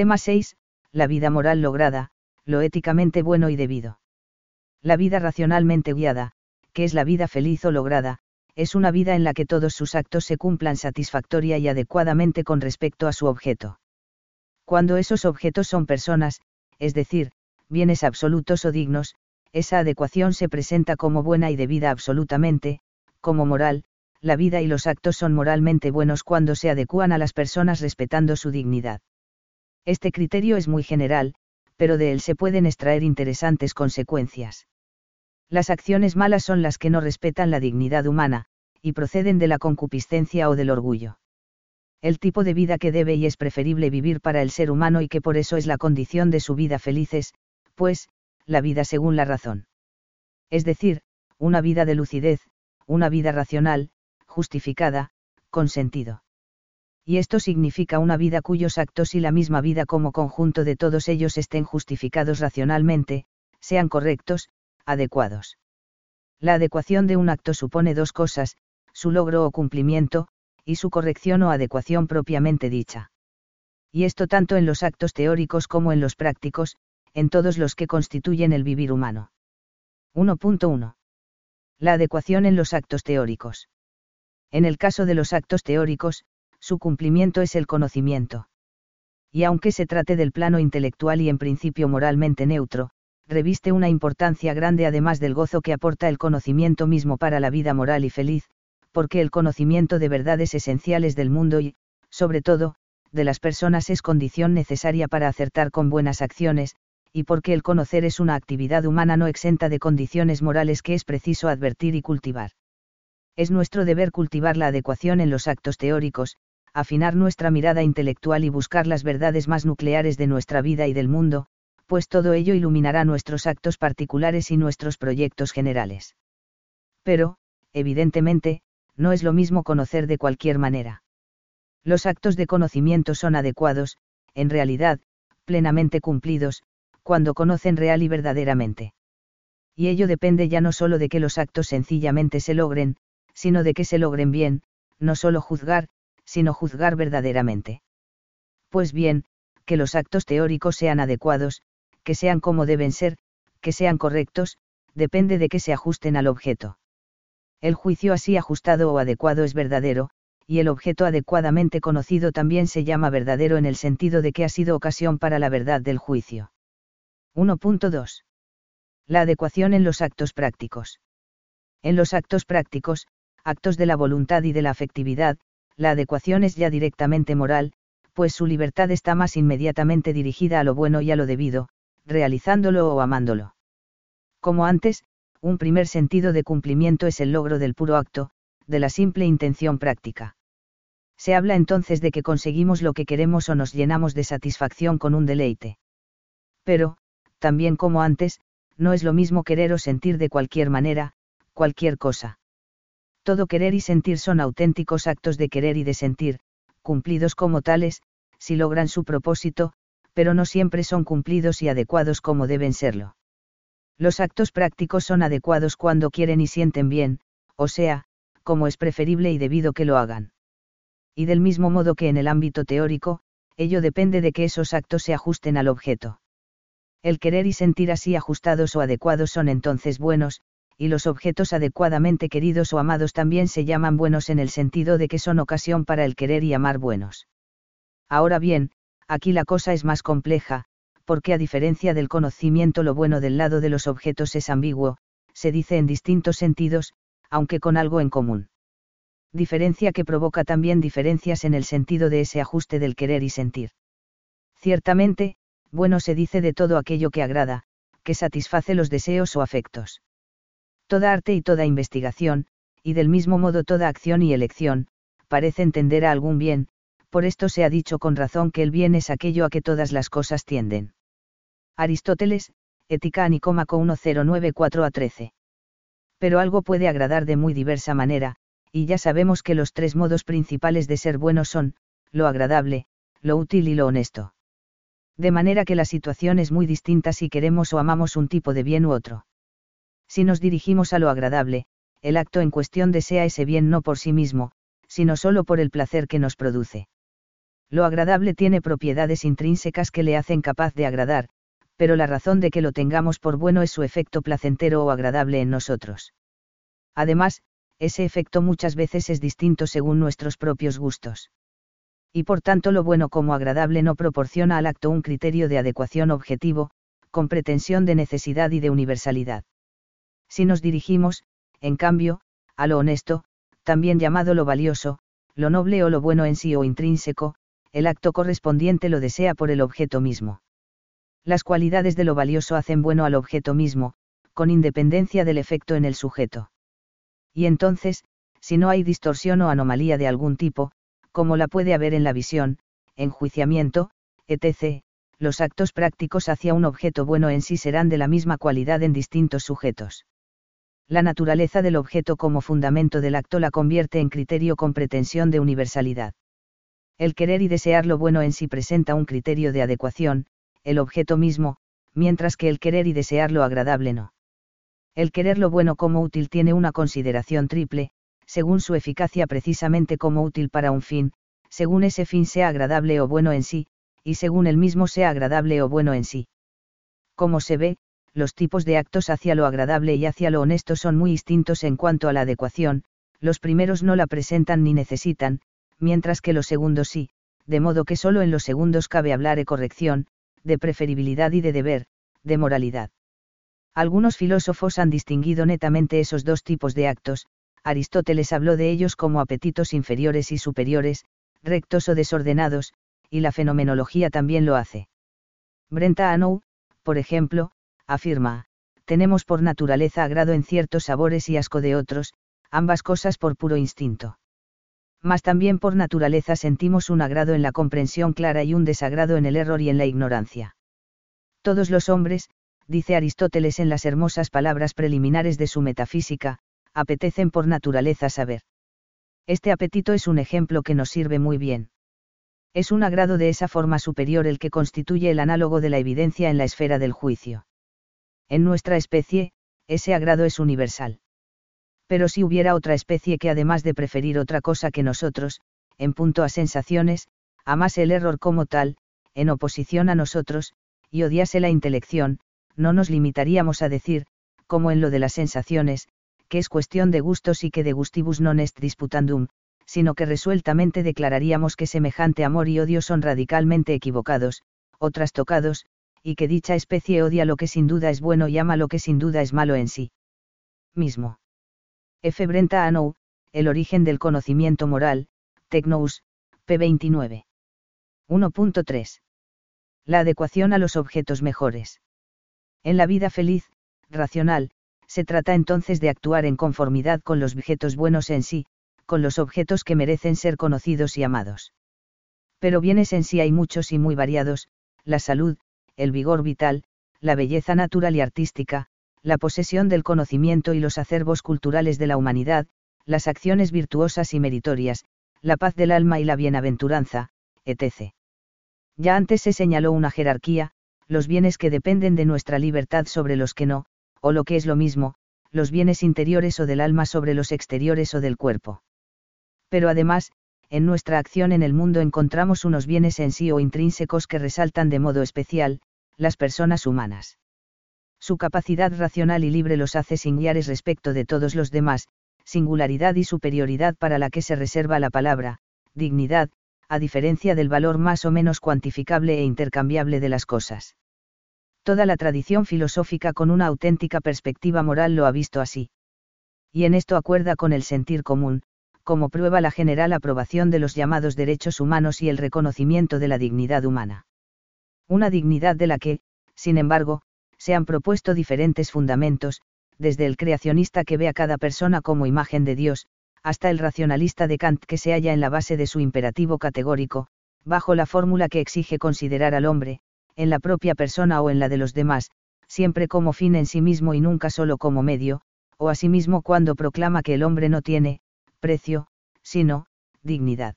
Tema 6. La vida moral lograda, lo éticamente bueno y debido. La vida racionalmente guiada, que es la vida feliz o lograda, es una vida en la que todos sus actos se cumplan satisfactoria y adecuadamente con respecto a su objeto. Cuando esos objetos son personas, es decir, bienes absolutos o dignos, esa adecuación se presenta como buena y debida absolutamente, como moral, la vida y los actos son moralmente buenos cuando se adecúan a las personas respetando su dignidad. Este criterio es muy general, pero de él se pueden extraer interesantes consecuencias. Las acciones malas son las que no respetan la dignidad humana, y proceden de la concupiscencia o del orgullo. El tipo de vida que debe y es preferible vivir para el ser humano y que por eso es la condición de su vida felices, pues, la vida según la razón. Es decir, una vida de lucidez, una vida racional, justificada, con sentido. Y esto significa una vida cuyos actos y la misma vida como conjunto de todos ellos estén justificados racionalmente, sean correctos, adecuados. La adecuación de un acto supone dos cosas, su logro o cumplimiento, y su corrección o adecuación propiamente dicha. Y esto tanto en los actos teóricos como en los prácticos, en todos los que constituyen el vivir humano. 1.1. La adecuación en los actos teóricos. En el caso de los actos teóricos, su cumplimiento es el conocimiento. Y aunque se trate del plano intelectual y en principio moralmente neutro, reviste una importancia grande además del gozo que aporta el conocimiento mismo para la vida moral y feliz, porque el conocimiento de verdades esenciales del mundo y, sobre todo, de las personas es condición necesaria para acertar con buenas acciones, y porque el conocer es una actividad humana no exenta de condiciones morales que es preciso advertir y cultivar. Es nuestro deber cultivar la adecuación en los actos teóricos, afinar nuestra mirada intelectual y buscar las verdades más nucleares de nuestra vida y del mundo, pues todo ello iluminará nuestros actos particulares y nuestros proyectos generales. Pero, evidentemente, no es lo mismo conocer de cualquier manera. Los actos de conocimiento son adecuados, en realidad, plenamente cumplidos, cuando conocen real y verdaderamente. Y ello depende ya no solo de que los actos sencillamente se logren, sino de que se logren bien, no solo juzgar, sino juzgar verdaderamente. Pues bien, que los actos teóricos sean adecuados, que sean como deben ser, que sean correctos, depende de que se ajusten al objeto. El juicio así ajustado o adecuado es verdadero, y el objeto adecuadamente conocido también se llama verdadero en el sentido de que ha sido ocasión para la verdad del juicio. 1.2. La adecuación en los actos prácticos. En los actos prácticos, actos de la voluntad y de la afectividad, la adecuación es ya directamente moral, pues su libertad está más inmediatamente dirigida a lo bueno y a lo debido, realizándolo o amándolo. Como antes, un primer sentido de cumplimiento es el logro del puro acto, de la simple intención práctica. Se habla entonces de que conseguimos lo que queremos o nos llenamos de satisfacción con un deleite. Pero, también como antes, no es lo mismo querer o sentir de cualquier manera, cualquier cosa. Todo querer y sentir son auténticos actos de querer y de sentir, cumplidos como tales, si logran su propósito, pero no siempre son cumplidos y adecuados como deben serlo. Los actos prácticos son adecuados cuando quieren y sienten bien, o sea, como es preferible y debido que lo hagan. Y del mismo modo que en el ámbito teórico, ello depende de que esos actos se ajusten al objeto. El querer y sentir así ajustados o adecuados son entonces buenos, y los objetos adecuadamente queridos o amados también se llaman buenos en el sentido de que son ocasión para el querer y amar buenos. Ahora bien, aquí la cosa es más compleja, porque a diferencia del conocimiento lo bueno del lado de los objetos es ambiguo, se dice en distintos sentidos, aunque con algo en común. Diferencia que provoca también diferencias en el sentido de ese ajuste del querer y sentir. Ciertamente, bueno se dice de todo aquello que agrada, que satisface los deseos o afectos toda arte y toda investigación, y del mismo modo toda acción y elección, parece entender a algún bien, por esto se ha dicho con razón que el bien es aquello a que todas las cosas tienden. Aristóteles, Ética Nicómaco 1094 a 13. Pero algo puede agradar de muy diversa manera, y ya sabemos que los tres modos principales de ser bueno son, lo agradable, lo útil y lo honesto. De manera que la situación es muy distinta si queremos o amamos un tipo de bien u otro. Si nos dirigimos a lo agradable, el acto en cuestión desea ese bien no por sí mismo, sino solo por el placer que nos produce. Lo agradable tiene propiedades intrínsecas que le hacen capaz de agradar, pero la razón de que lo tengamos por bueno es su efecto placentero o agradable en nosotros. Además, ese efecto muchas veces es distinto según nuestros propios gustos. Y por tanto lo bueno como agradable no proporciona al acto un criterio de adecuación objetivo, con pretensión de necesidad y de universalidad. Si nos dirigimos, en cambio, a lo honesto, también llamado lo valioso, lo noble o lo bueno en sí o intrínseco, el acto correspondiente lo desea por el objeto mismo. Las cualidades de lo valioso hacen bueno al objeto mismo, con independencia del efecto en el sujeto. Y entonces, si no hay distorsión o anomalía de algún tipo, como la puede haber en la visión, enjuiciamiento, etc., los actos prácticos hacia un objeto bueno en sí serán de la misma cualidad en distintos sujetos. La naturaleza del objeto como fundamento del acto la convierte en criterio con pretensión de universalidad. El querer y desear lo bueno en sí presenta un criterio de adecuación, el objeto mismo, mientras que el querer y desear lo agradable no. El querer lo bueno como útil tiene una consideración triple, según su eficacia precisamente como útil para un fin, según ese fin sea agradable o bueno en sí, y según el mismo sea agradable o bueno en sí. Como se ve, los tipos de actos hacia lo agradable y hacia lo honesto son muy distintos en cuanto a la adecuación, los primeros no la presentan ni necesitan, mientras que los segundos sí, de modo que solo en los segundos cabe hablar de corrección, de preferibilidad y de deber, de moralidad. Algunos filósofos han distinguido netamente esos dos tipos de actos, Aristóteles habló de ellos como apetitos inferiores y superiores, rectos o desordenados, y la fenomenología también lo hace. Brenta Anou, por ejemplo, afirma, tenemos por naturaleza agrado en ciertos sabores y asco de otros, ambas cosas por puro instinto mas también por naturaleza sentimos un agrado en la comprensión clara y un desagrado en el error y en la ignorancia. Todos los hombres, dice Aristóteles en las hermosas palabras preliminares de su metafísica, apetecen por naturaleza saber. Este apetito es un ejemplo que nos sirve muy bien. Es un agrado de esa forma superior el que constituye el análogo de la evidencia en la esfera del juicio. En nuestra especie, ese agrado es universal. Pero si hubiera otra especie que además de preferir otra cosa que nosotros, en punto a sensaciones, amase el error como tal, en oposición a nosotros, y odiase la intelección, no nos limitaríamos a decir, como en lo de las sensaciones, que es cuestión de gustos y que de gustibus non est disputandum, sino que resueltamente declararíamos que semejante amor y odio son radicalmente equivocados, o trastocados, y que dicha especie odia lo que sin duda es bueno y ama lo que sin duda es malo en sí mismo. F. Brenta Anou, El origen del conocimiento moral, Tecnous, p. 29. 1.3. La adecuación a los objetos mejores. En la vida feliz, racional, se trata entonces de actuar en conformidad con los objetos buenos en sí, con los objetos que merecen ser conocidos y amados. Pero bienes en sí hay muchos y muy variados, la salud, el vigor vital, la belleza natural y artística, la posesión del conocimiento y los acervos culturales de la humanidad, las acciones virtuosas y meritorias, la paz del alma y la bienaventuranza, etc. Ya antes se señaló una jerarquía, los bienes que dependen de nuestra libertad sobre los que no, o lo que es lo mismo, los bienes interiores o del alma sobre los exteriores o del cuerpo. Pero además, en nuestra acción en el mundo encontramos unos bienes en sí o intrínsecos que resaltan de modo especial, las personas humanas. Su capacidad racional y libre los hace singulares respecto de todos los demás, singularidad y superioridad para la que se reserva la palabra, dignidad, a diferencia del valor más o menos cuantificable e intercambiable de las cosas. Toda la tradición filosófica con una auténtica perspectiva moral lo ha visto así. Y en esto acuerda con el sentir común, como prueba la general aprobación de los llamados derechos humanos y el reconocimiento de la dignidad humana. Una dignidad de la que, sin embargo, se han propuesto diferentes fundamentos, desde el creacionista que ve a cada persona como imagen de Dios, hasta el racionalista de Kant que se halla en la base de su imperativo categórico, bajo la fórmula que exige considerar al hombre, en la propia persona o en la de los demás, siempre como fin en sí mismo y nunca solo como medio, o asimismo cuando proclama que el hombre no tiene, precio, sino, dignidad.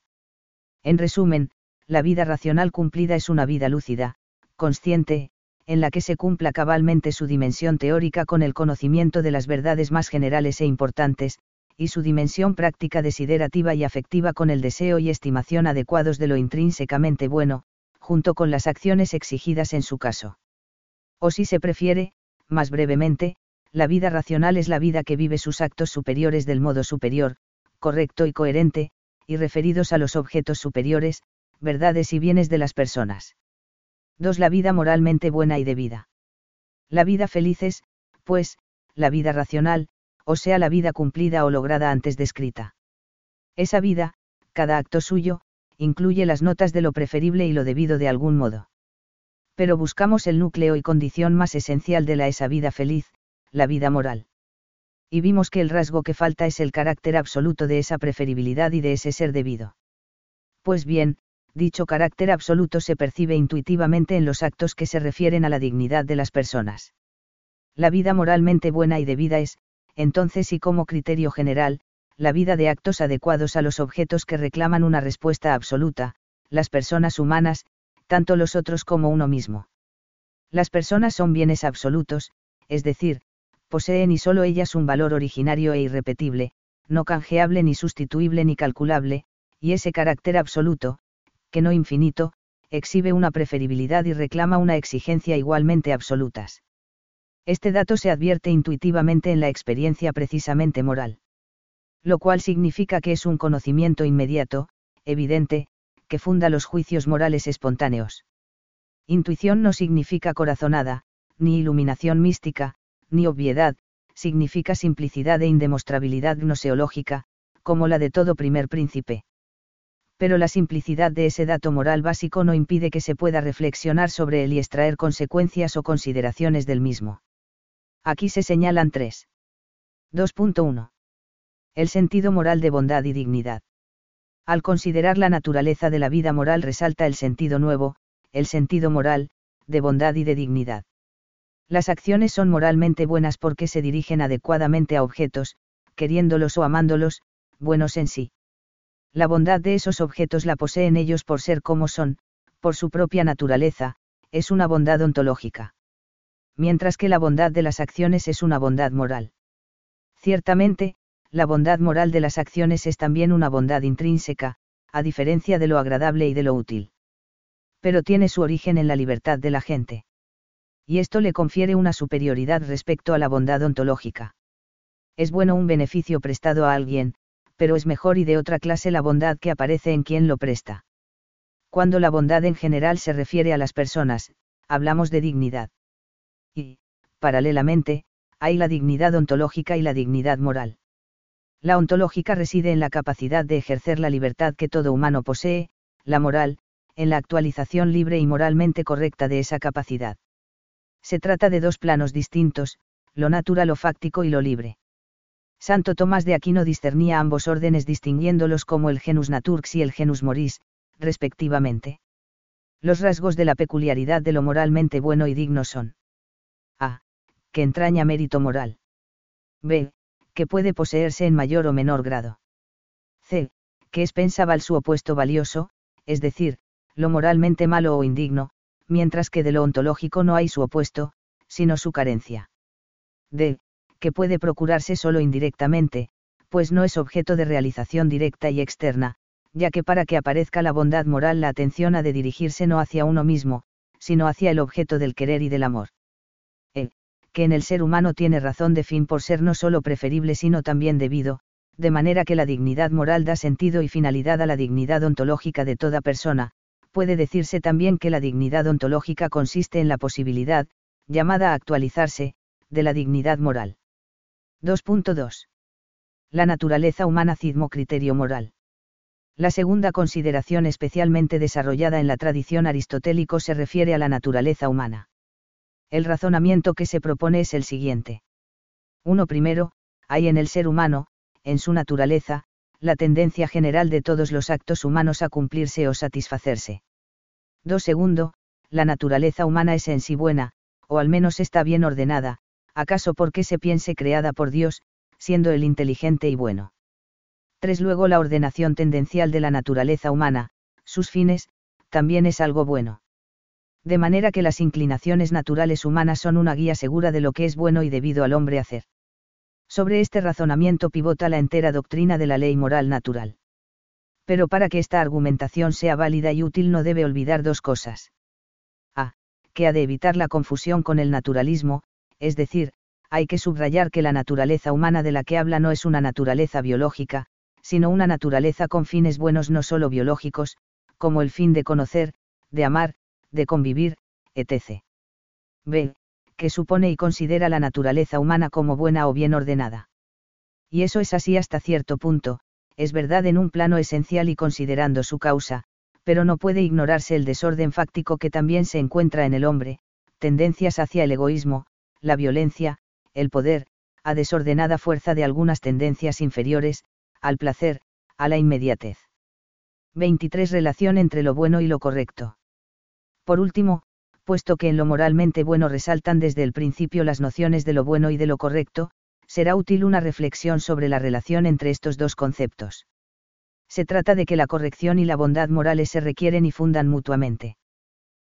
En resumen, la vida racional cumplida es una vida lúcida, consciente, en la que se cumpla cabalmente su dimensión teórica con el conocimiento de las verdades más generales e importantes, y su dimensión práctica desiderativa y afectiva con el deseo y estimación adecuados de lo intrínsecamente bueno, junto con las acciones exigidas en su caso. O si se prefiere, más brevemente, la vida racional es la vida que vive sus actos superiores del modo superior, correcto y coherente, y referidos a los objetos superiores, verdades y bienes de las personas. 2. La vida moralmente buena y debida. La vida feliz es, pues, la vida racional, o sea la vida cumplida o lograda antes descrita. Esa vida, cada acto suyo, incluye las notas de lo preferible y lo debido de algún modo. Pero buscamos el núcleo y condición más esencial de la esa vida feliz, la vida moral. Y vimos que el rasgo que falta es el carácter absoluto de esa preferibilidad y de ese ser debido. Pues bien, dicho carácter absoluto se percibe intuitivamente en los actos que se refieren a la dignidad de las personas. La vida moralmente buena y debida es, entonces y como criterio general, la vida de actos adecuados a los objetos que reclaman una respuesta absoluta, las personas humanas, tanto los otros como uno mismo. Las personas son bienes absolutos, es decir, poseen y solo ellas un valor originario e irrepetible, no canjeable ni sustituible ni calculable, y ese carácter absoluto, que no infinito, exhibe una preferibilidad y reclama una exigencia igualmente absolutas. Este dato se advierte intuitivamente en la experiencia precisamente moral. Lo cual significa que es un conocimiento inmediato, evidente, que funda los juicios morales espontáneos. Intuición no significa corazonada, ni iluminación mística, ni obviedad, significa simplicidad e indemostrabilidad gnoseológica, como la de todo primer príncipe. Pero la simplicidad de ese dato moral básico no impide que se pueda reflexionar sobre él y extraer consecuencias o consideraciones del mismo. Aquí se señalan tres. 2.1. El sentido moral de bondad y dignidad. Al considerar la naturaleza de la vida moral resalta el sentido nuevo, el sentido moral, de bondad y de dignidad. Las acciones son moralmente buenas porque se dirigen adecuadamente a objetos, queriéndolos o amándolos, buenos en sí. La bondad de esos objetos la poseen ellos por ser como son, por su propia naturaleza, es una bondad ontológica mientras que la bondad de las acciones es una bondad moral. Ciertamente, la bondad moral de las acciones es también una bondad intrínseca, a diferencia de lo agradable y de lo útil. Pero tiene su origen en la libertad de la gente. Y esto le confiere una superioridad respecto a la bondad ontológica. Es bueno un beneficio prestado a alguien, pero es mejor y de otra clase la bondad que aparece en quien lo presta. Cuando la bondad en general se refiere a las personas, hablamos de dignidad y, paralelamente, hay la dignidad ontológica y la dignidad moral. La ontológica reside en la capacidad de ejercer la libertad que todo humano posee, la moral, en la actualización libre y moralmente correcta de esa capacidad. Se trata de dos planos distintos, lo natural o fáctico y lo libre. Santo Tomás de Aquino discernía ambos órdenes distinguiéndolos como el genus naturx y el genus moris, respectivamente. Los rasgos de la peculiaridad de lo moralmente bueno y digno son a. que entraña mérito moral. b. que puede poseerse en mayor o menor grado. c. que es pensable su opuesto valioso, es decir, lo moralmente malo o indigno, mientras que de lo ontológico no hay su opuesto, sino su carencia. d. que puede procurarse solo indirectamente, pues no es objeto de realización directa y externa, ya que para que aparezca la bondad moral la atención ha de dirigirse no hacia uno mismo, sino hacia el objeto del querer y del amor que en el ser humano tiene razón de fin por ser no solo preferible sino también debido, de manera que la dignidad moral da sentido y finalidad a la dignidad ontológica de toda persona, puede decirse también que la dignidad ontológica consiste en la posibilidad, llamada a actualizarse, de la dignidad moral. 2.2. La naturaleza humana cidmo criterio moral. La segunda consideración especialmente desarrollada en la tradición aristotélico se refiere a la naturaleza humana. El razonamiento que se propone es el siguiente. Uno primero, hay en el ser humano, en su naturaleza, la tendencia general de todos los actos humanos a cumplirse o satisfacerse. 2. Segundo, la naturaleza humana es en sí buena, o al menos está bien ordenada, acaso porque se piense creada por Dios, siendo él inteligente y bueno. 3. Luego la ordenación tendencial de la naturaleza humana, sus fines, también es algo bueno de manera que las inclinaciones naturales humanas son una guía segura de lo que es bueno y debido al hombre hacer. Sobre este razonamiento pivota la entera doctrina de la ley moral natural. Pero para que esta argumentación sea válida y útil no debe olvidar dos cosas. A. Que ha de evitar la confusión con el naturalismo, es decir, hay que subrayar que la naturaleza humana de la que habla no es una naturaleza biológica, sino una naturaleza con fines buenos no solo biológicos, como el fin de conocer, de amar, de convivir, etc. B que supone y considera la naturaleza humana como buena o bien ordenada. Y eso es así hasta cierto punto, es verdad en un plano esencial y considerando su causa, pero no puede ignorarse el desorden fáctico que también se encuentra en el hombre, tendencias hacia el egoísmo, la violencia, el poder, a desordenada fuerza de algunas tendencias inferiores, al placer, a la inmediatez. 23. Relación entre lo bueno y lo correcto. Por último, puesto que en lo moralmente bueno resaltan desde el principio las nociones de lo bueno y de lo correcto, será útil una reflexión sobre la relación entre estos dos conceptos. Se trata de que la corrección y la bondad morales se requieren y fundan mutuamente.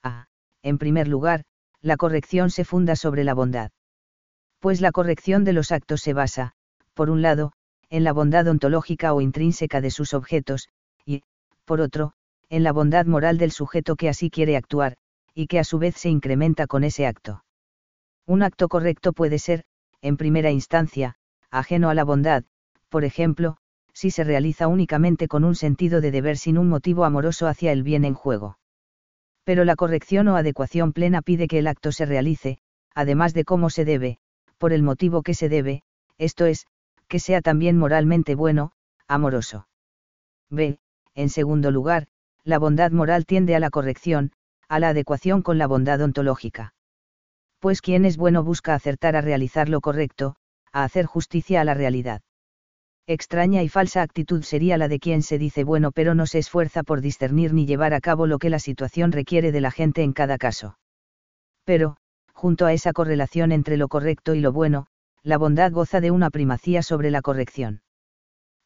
A. En primer lugar, la corrección se funda sobre la bondad. Pues la corrección de los actos se basa, por un lado, en la bondad ontológica o intrínseca de sus objetos, y, por otro, en la bondad moral del sujeto que así quiere actuar, y que a su vez se incrementa con ese acto. Un acto correcto puede ser, en primera instancia, ajeno a la bondad, por ejemplo, si se realiza únicamente con un sentido de deber sin un motivo amoroso hacia el bien en juego. Pero la corrección o adecuación plena pide que el acto se realice, además de cómo se debe, por el motivo que se debe, esto es, que sea también moralmente bueno, amoroso. B. En segundo lugar, la bondad moral tiende a la corrección, a la adecuación con la bondad ontológica. Pues quien es bueno busca acertar a realizar lo correcto, a hacer justicia a la realidad. Extraña y falsa actitud sería la de quien se dice bueno pero no se esfuerza por discernir ni llevar a cabo lo que la situación requiere de la gente en cada caso. Pero, junto a esa correlación entre lo correcto y lo bueno, la bondad goza de una primacía sobre la corrección.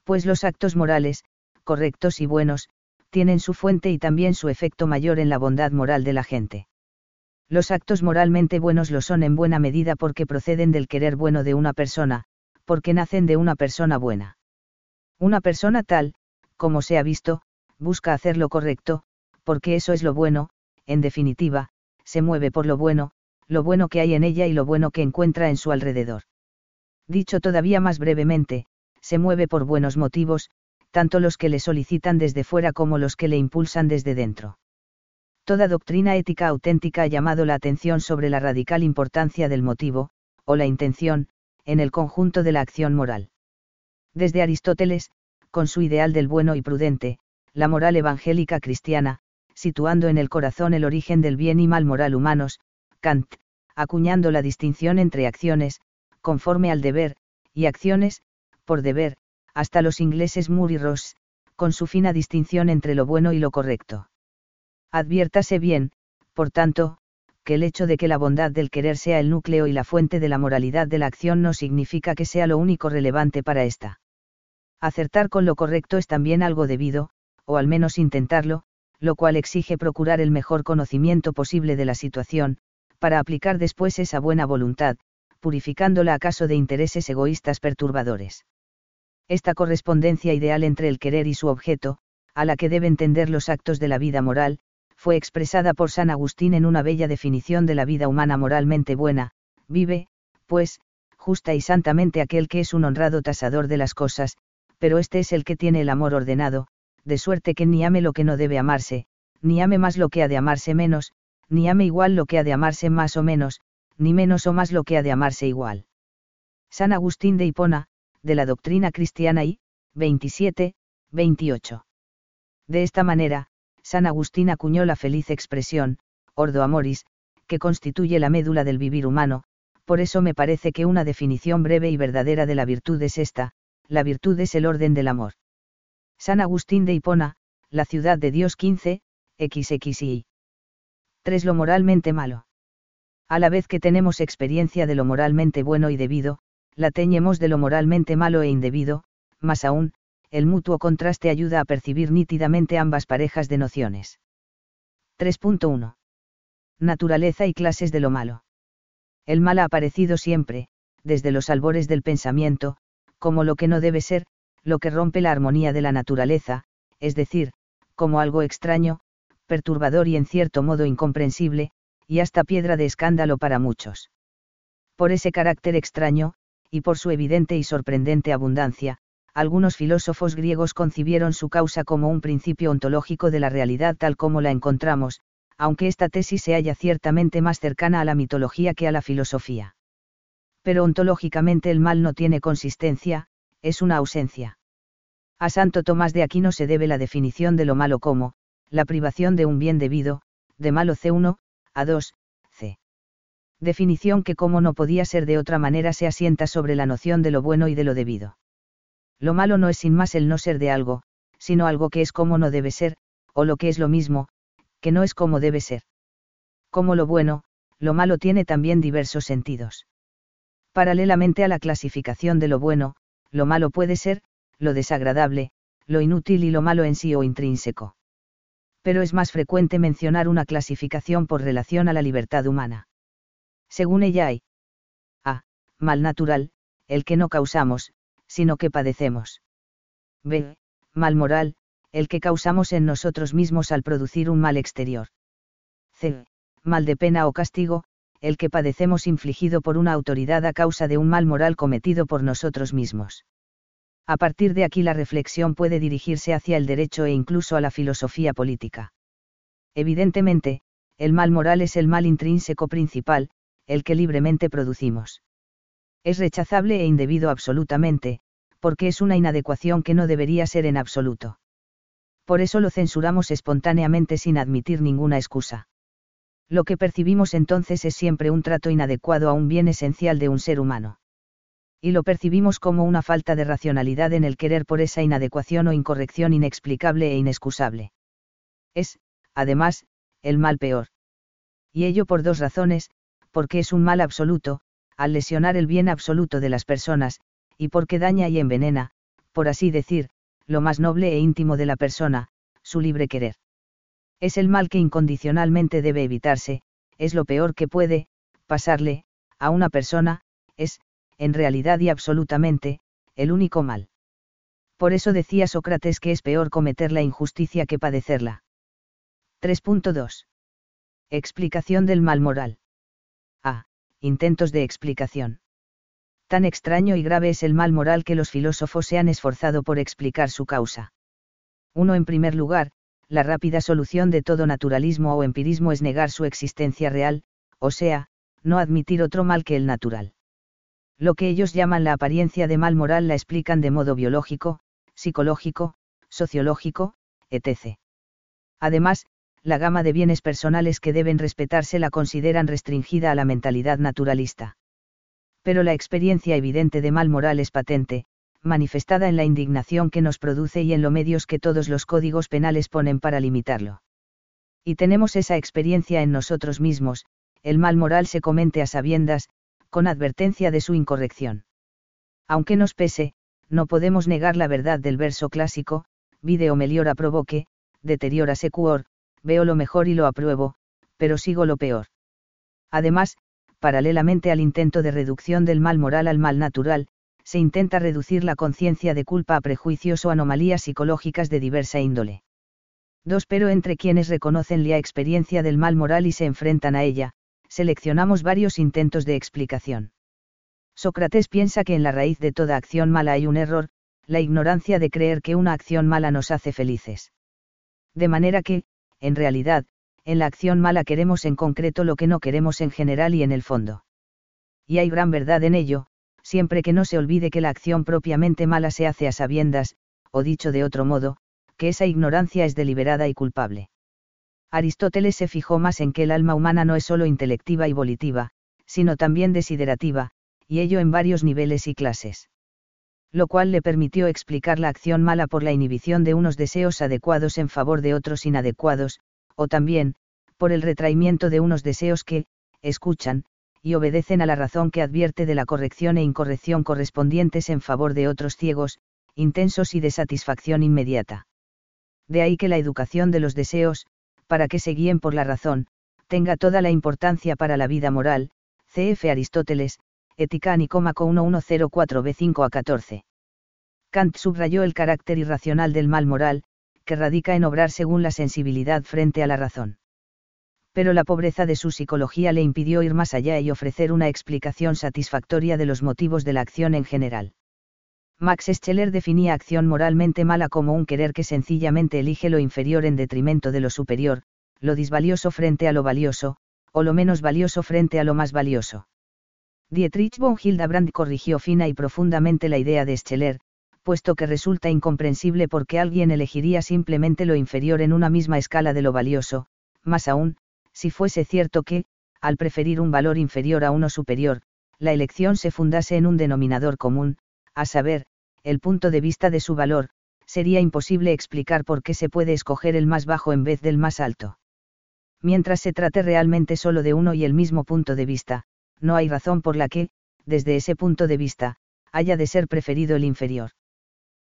Pues los actos morales, correctos y buenos, tienen su fuente y también su efecto mayor en la bondad moral de la gente. Los actos moralmente buenos lo son en buena medida porque proceden del querer bueno de una persona, porque nacen de una persona buena. Una persona tal, como se ha visto, busca hacer lo correcto, porque eso es lo bueno, en definitiva, se mueve por lo bueno, lo bueno que hay en ella y lo bueno que encuentra en su alrededor. Dicho todavía más brevemente, se mueve por buenos motivos, tanto los que le solicitan desde fuera como los que le impulsan desde dentro. Toda doctrina ética auténtica ha llamado la atención sobre la radical importancia del motivo, o la intención, en el conjunto de la acción moral. Desde Aristóteles, con su ideal del bueno y prudente, la moral evangélica cristiana, situando en el corazón el origen del bien y mal moral humanos, Kant, acuñando la distinción entre acciones, conforme al deber, y acciones, por deber, hasta los ingleses Moore y Ross, con su fina distinción entre lo bueno y lo correcto. Adviértase bien, por tanto, que el hecho de que la bondad del querer sea el núcleo y la fuente de la moralidad de la acción no significa que sea lo único relevante para esta. Acertar con lo correcto es también algo debido, o al menos intentarlo, lo cual exige procurar el mejor conocimiento posible de la situación, para aplicar después esa buena voluntad, purificándola acaso de intereses egoístas perturbadores esta correspondencia ideal entre el querer y su objeto, a la que deben tender los actos de la vida moral, fue expresada por San Agustín en una bella definición de la vida humana moralmente buena, vive, pues, justa y santamente aquel que es un honrado tasador de las cosas, pero este es el que tiene el amor ordenado, de suerte que ni ame lo que no debe amarse, ni ame más lo que ha de amarse menos, ni ame igual lo que ha de amarse más o menos, ni menos o más lo que ha de amarse igual. San Agustín de Hipona, de la doctrina cristiana y, 27, 28. De esta manera, San Agustín acuñó la feliz expresión, ordo amoris, que constituye la médula del vivir humano, por eso me parece que una definición breve y verdadera de la virtud es esta, la virtud es el orden del amor. San Agustín de Hipona, la ciudad de Dios 15, XXI. 3. Lo moralmente malo. A la vez que tenemos experiencia de lo moralmente bueno y debido, la teñemos de lo moralmente malo e indebido, más aún, el mutuo contraste ayuda a percibir nítidamente ambas parejas de nociones. 3.1. Naturaleza y clases de lo malo. El mal ha aparecido siempre, desde los albores del pensamiento, como lo que no debe ser, lo que rompe la armonía de la naturaleza, es decir, como algo extraño, perturbador y en cierto modo incomprensible, y hasta piedra de escándalo para muchos. Por ese carácter extraño, y por su evidente y sorprendente abundancia, algunos filósofos griegos concibieron su causa como un principio ontológico de la realidad tal como la encontramos, aunque esta tesis se halla ciertamente más cercana a la mitología que a la filosofía. Pero ontológicamente el mal no tiene consistencia, es una ausencia. A Santo Tomás de Aquino se debe la definición de lo malo como, la privación de un bien debido, de malo C1, a 2, C. Definición que como no podía ser de otra manera se asienta sobre la noción de lo bueno y de lo debido. Lo malo no es sin más el no ser de algo, sino algo que es como no debe ser, o lo que es lo mismo, que no es como debe ser. Como lo bueno, lo malo tiene también diversos sentidos. Paralelamente a la clasificación de lo bueno, lo malo puede ser, lo desagradable, lo inútil y lo malo en sí o intrínseco. Pero es más frecuente mencionar una clasificación por relación a la libertad humana. Según ella hay A. Mal natural, el que no causamos, sino que padecemos. B. Mal moral, el que causamos en nosotros mismos al producir un mal exterior. C. Mal de pena o castigo, el que padecemos infligido por una autoridad a causa de un mal moral cometido por nosotros mismos. A partir de aquí la reflexión puede dirigirse hacia el derecho e incluso a la filosofía política. Evidentemente, el mal moral es el mal intrínseco principal, el que libremente producimos. Es rechazable e indebido absolutamente, porque es una inadecuación que no debería ser en absoluto. Por eso lo censuramos espontáneamente sin admitir ninguna excusa. Lo que percibimos entonces es siempre un trato inadecuado a un bien esencial de un ser humano y lo percibimos como una falta de racionalidad en el querer por esa inadecuación o incorrección inexplicable e inexcusable. Es, además, el mal peor. Y ello por dos razones, porque es un mal absoluto, al lesionar el bien absoluto de las personas, y porque daña y envenena, por así decir, lo más noble e íntimo de la persona, su libre querer. Es el mal que incondicionalmente debe evitarse, es lo peor que puede, pasarle, a una persona, es, en realidad y absolutamente, el único mal. Por eso decía Sócrates que es peor cometer la injusticia que padecerla. 3.2. Explicación del mal moral. A. Intentos de explicación. Tan extraño y grave es el mal moral que los filósofos se han esforzado por explicar su causa. Uno en primer lugar, la rápida solución de todo naturalismo o empirismo es negar su existencia real, o sea, no admitir otro mal que el natural. Lo que ellos llaman la apariencia de mal moral la explican de modo biológico, psicológico, sociológico, etc. Además, la gama de bienes personales que deben respetarse la consideran restringida a la mentalidad naturalista. Pero la experiencia evidente de mal moral es patente, manifestada en la indignación que nos produce y en los medios que todos los códigos penales ponen para limitarlo. Y tenemos esa experiencia en nosotros mismos, el mal moral se comente a sabiendas, con advertencia de su incorrección. Aunque nos pese, no podemos negar la verdad del verso clásico, video meliora provoque, deteriora secuor, veo lo mejor y lo apruebo, pero sigo lo peor. Además, paralelamente al intento de reducción del mal moral al mal natural, se intenta reducir la conciencia de culpa a prejuicios o anomalías psicológicas de diversa índole. 2. Pero entre quienes reconocen la experiencia del mal moral y se enfrentan a ella, seleccionamos varios intentos de explicación. Sócrates piensa que en la raíz de toda acción mala hay un error, la ignorancia de creer que una acción mala nos hace felices. De manera que, en realidad, en la acción mala queremos en concreto lo que no queremos en general y en el fondo. Y hay gran verdad en ello, siempre que no se olvide que la acción propiamente mala se hace a sabiendas, o dicho de otro modo, que esa ignorancia es deliberada y culpable. Aristóteles se fijó más en que el alma humana no es solo intelectiva y volitiva, sino también desiderativa, y ello en varios niveles y clases. Lo cual le permitió explicar la acción mala por la inhibición de unos deseos adecuados en favor de otros inadecuados, o también, por el retraimiento de unos deseos que, escuchan, y obedecen a la razón que advierte de la corrección e incorrección correspondientes en favor de otros ciegos, intensos y de satisfacción inmediata. De ahí que la educación de los deseos, para que se guíen por la razón, tenga toda la importancia para la vida moral, CF Aristóteles, Ética Nicomaco 1104b5 a 14. Kant subrayó el carácter irracional del mal moral, que radica en obrar según la sensibilidad frente a la razón. Pero la pobreza de su psicología le impidió ir más allá y ofrecer una explicación satisfactoria de los motivos de la acción en general. Max Scheler definía acción moralmente mala como un querer que sencillamente elige lo inferior en detrimento de lo superior, lo disvalioso frente a lo valioso, o lo menos valioso frente a lo más valioso. Dietrich von Hildebrand corrigió fina y profundamente la idea de Scheler, puesto que resulta incomprensible por qué alguien elegiría simplemente lo inferior en una misma escala de lo valioso, más aún, si fuese cierto que, al preferir un valor inferior a uno superior, la elección se fundase en un denominador común, a saber, el punto de vista de su valor, sería imposible explicar por qué se puede escoger el más bajo en vez del más alto. Mientras se trate realmente solo de uno y el mismo punto de vista, no hay razón por la que, desde ese punto de vista, haya de ser preferido el inferior.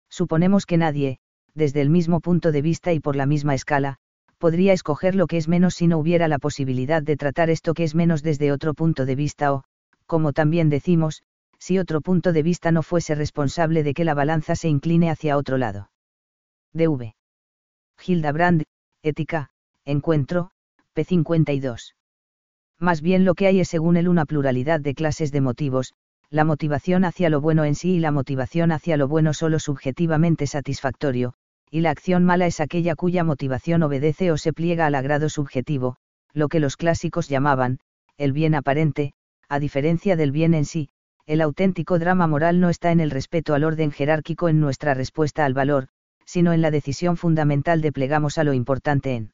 Suponemos que nadie, desde el mismo punto de vista y por la misma escala, podría escoger lo que es menos si no hubiera la posibilidad de tratar esto que es menos desde otro punto de vista o, como también decimos, si otro punto de vista no fuese responsable de que la balanza se incline hacia otro lado. DV. Hildebrand, Ética, Encuentro, p. 52. Más bien lo que hay es según él una pluralidad de clases de motivos, la motivación hacia lo bueno en sí y la motivación hacia lo bueno solo subjetivamente satisfactorio, y la acción mala es aquella cuya motivación obedece o se pliega al agrado subjetivo, lo que los clásicos llamaban, el bien aparente, a diferencia del bien en sí, el auténtico drama moral no está en el respeto al orden jerárquico en nuestra respuesta al valor, sino en la decisión fundamental de plegamos a lo importante en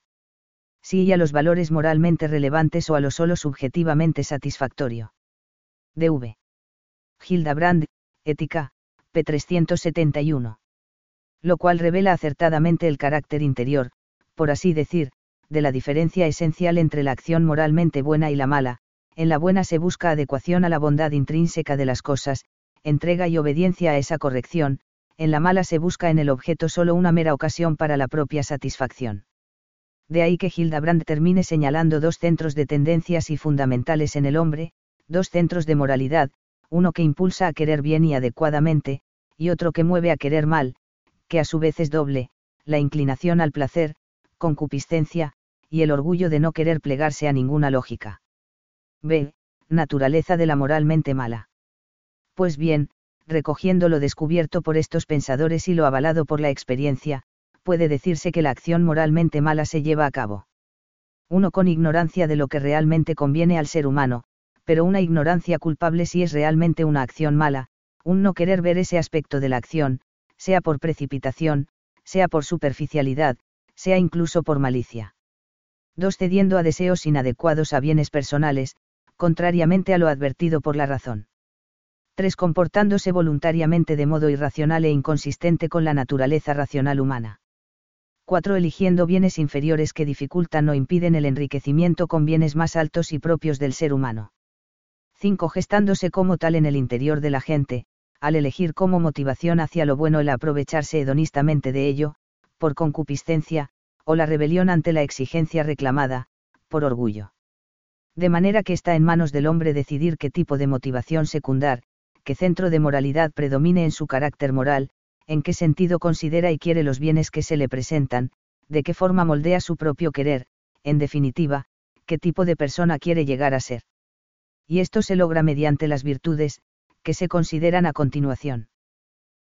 sí y a los valores moralmente relevantes o a lo solo subjetivamente satisfactorio. DV. Hildebrand, Ética, p. 371. Lo cual revela acertadamente el carácter interior, por así decir, de la diferencia esencial entre la acción moralmente buena y la mala, en la buena se busca adecuación a la bondad intrínseca de las cosas, entrega y obediencia a esa corrección, en la mala se busca en el objeto solo una mera ocasión para la propia satisfacción. De ahí que Hildebrand termine señalando dos centros de tendencias y fundamentales en el hombre, dos centros de moralidad, uno que impulsa a querer bien y adecuadamente, y otro que mueve a querer mal, que a su vez es doble, la inclinación al placer, concupiscencia, y el orgullo de no querer plegarse a ninguna lógica. B. Naturaleza de la moralmente mala. Pues bien, recogiendo lo descubierto por estos pensadores y lo avalado por la experiencia, puede decirse que la acción moralmente mala se lleva a cabo. Uno con ignorancia de lo que realmente conviene al ser humano, pero una ignorancia culpable si es realmente una acción mala, un no querer ver ese aspecto de la acción, sea por precipitación, sea por superficialidad, sea incluso por malicia. Dos cediendo a deseos inadecuados a bienes personales, contrariamente a lo advertido por la razón. 3. Comportándose voluntariamente de modo irracional e inconsistente con la naturaleza racional humana. 4. Eligiendo bienes inferiores que dificultan o impiden el enriquecimiento con bienes más altos y propios del ser humano. 5. Gestándose como tal en el interior de la gente, al elegir como motivación hacia lo bueno el aprovecharse hedonistamente de ello, por concupiscencia, o la rebelión ante la exigencia reclamada, por orgullo. De manera que está en manos del hombre decidir qué tipo de motivación secundar, qué centro de moralidad predomine en su carácter moral, en qué sentido considera y quiere los bienes que se le presentan, de qué forma moldea su propio querer, en definitiva, qué tipo de persona quiere llegar a ser y esto se logra mediante las virtudes, que se consideran a continuación.